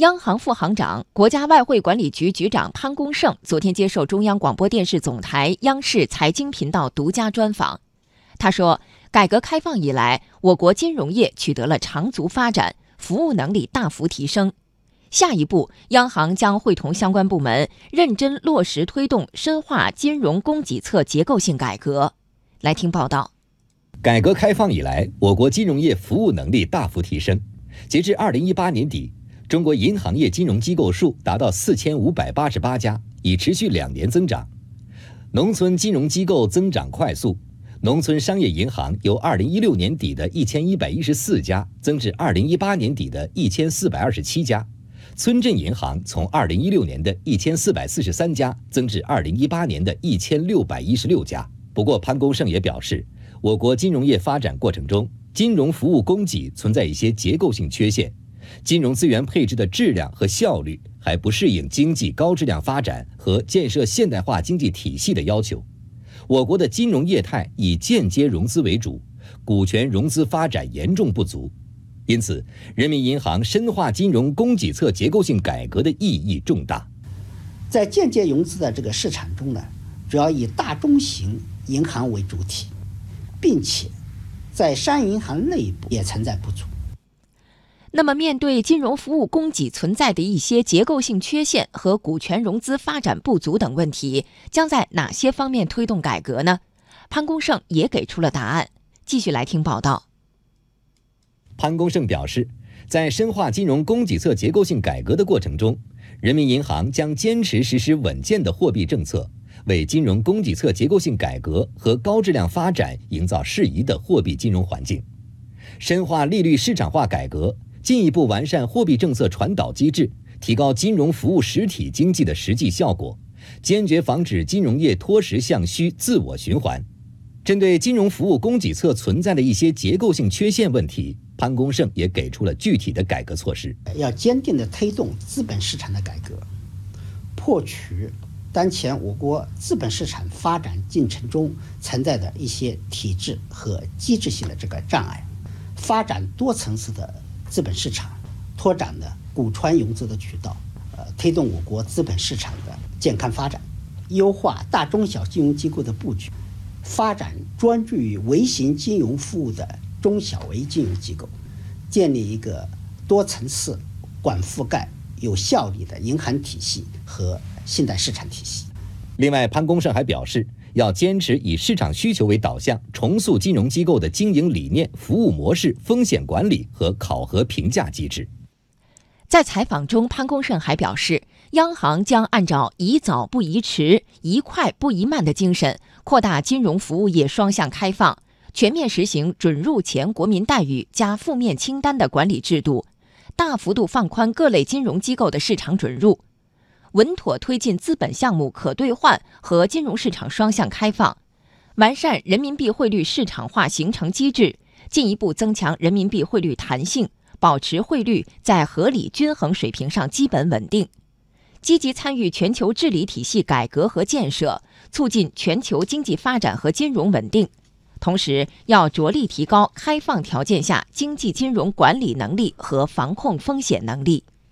央行副行长、国家外汇管理局局长潘功胜昨天接受中央广播电视总台央视财经频道独家专访。他说，改革开放以来，我国金融业取得了长足发展，服务能力大幅提升。下一步，央行将会同相关部门认真落实推动深化金融供给侧结构性改革。来听报道。改革开放以来，我国金融业服务能力大幅提升。截至二零一八年底。中国银行业金融机构数达到四千五百八十八家，已持续两年增长。农村金融机构增长快速，农村商业银行由二零一六年底的一千一百一十四家增至二零一八年底的一千四百二十七家，村镇银行从二零一六年的一千四百四十三家增至二零一八年的一千六百一十六家。不过，潘功胜也表示，我国金融业发展过程中，金融服务供给存在一些结构性缺陷。金融资源配置的质量和效率还不适应经济高质量发展和建设现代化经济体系的要求。我国的金融业态以间接融资为主，股权融资发展严重不足。因此，人民银行深化金融供给侧结构性改革的意义重大。在间接融资的这个市场中呢，主要以大中型银行为主体，并且在商业银行内部也存在不足。那么，面对金融服务供给存在的一些结构性缺陷和股权融资发展不足等问题，将在哪些方面推动改革呢？潘功胜也给出了答案。继续来听报道。潘功胜表示，在深化金融供给侧结构性改革的过程中，人民银行将坚持实施稳健的货币政策，为金融供给侧结构性改革和高质量发展营造适宜的货币金融环境，深化利率市场化改革。进一步完善货币政策传导机制，提高金融服务实体经济的实际效果，坚决防止金融业脱实向虚、自我循环。针对金融服务供给侧存在的一些结构性缺陷问题，潘功胜也给出了具体的改革措施：要坚定地推动资本市场的改革，破除当前我国资本市场发展进程中存在的一些体制和机制性的这个障碍，发展多层次的。资本市场拓展的股权融资的渠道，呃，推动我国资本市场的健康发展，优化大中小金融机构的布局，发展专注于微型金融服务的中小微金融机构，建立一个多层次、广覆盖、有效率的银行体系和信贷市场体系。另外，潘功胜还表示。要坚持以市场需求为导向，重塑金融机构的经营理念、服务模式、风险管理和考核评价机制。在采访中，潘功胜还表示，央行将按照宜早不宜迟、宜快不宜慢的精神，扩大金融服务业双向开放，全面实行准入前国民待遇加负面清单的管理制度，大幅度放宽各类金融机构的市场准入。稳妥推进资本项目可兑换和金融市场双向开放，完善人民币汇率市场化形成机制，进一步增强人民币汇率弹性，保持汇率在合理均衡水平上基本稳定。积极参与全球治理体系改革和建设，促进全球经济发展和金融稳定。同时，要着力提高开放条件下经济金融管理能力和防控风险能力。